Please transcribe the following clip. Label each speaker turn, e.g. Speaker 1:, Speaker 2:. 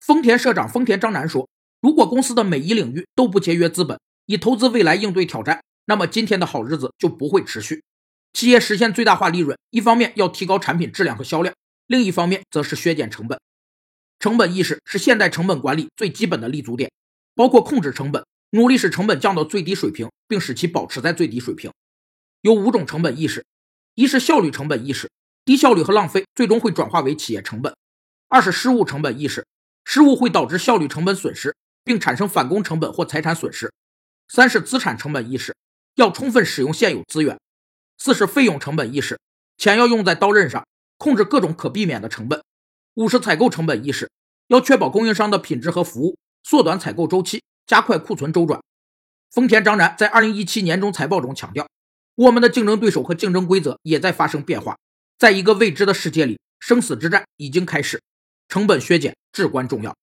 Speaker 1: 丰田社长丰田章男说：“如果公司的每一领域都不节约资本，以投资未来应对挑战，那么今天的好日子就不会持续。企业实现最大化利润，一方面要提高产品质量和销量，另一方面则是削减成本。成本意识是现代成本管理最基本的立足点，包括控制成本，努力使成本降到最低水平，并使其保持在最低水平。有五种成本意识：一是效率成本意识，低效率和浪费最终会转化为企业成本；二是失误成本意识。失误会导致效率成本损失，并产生返工成本或财产损失。三是资产成本意识，要充分使用现有资源。四是费用成本意识，钱要用在刀刃上，控制各种可避免的成本。五是采购成本意识，要确保供应商的品质和服务，缩短采购周期，加快库存周转。丰田章男在二零一七年中财报中强调，我们的竞争对手和竞争规则也在发生变化，在一个未知的世界里，生死之战已经开始。成本削减至关重要。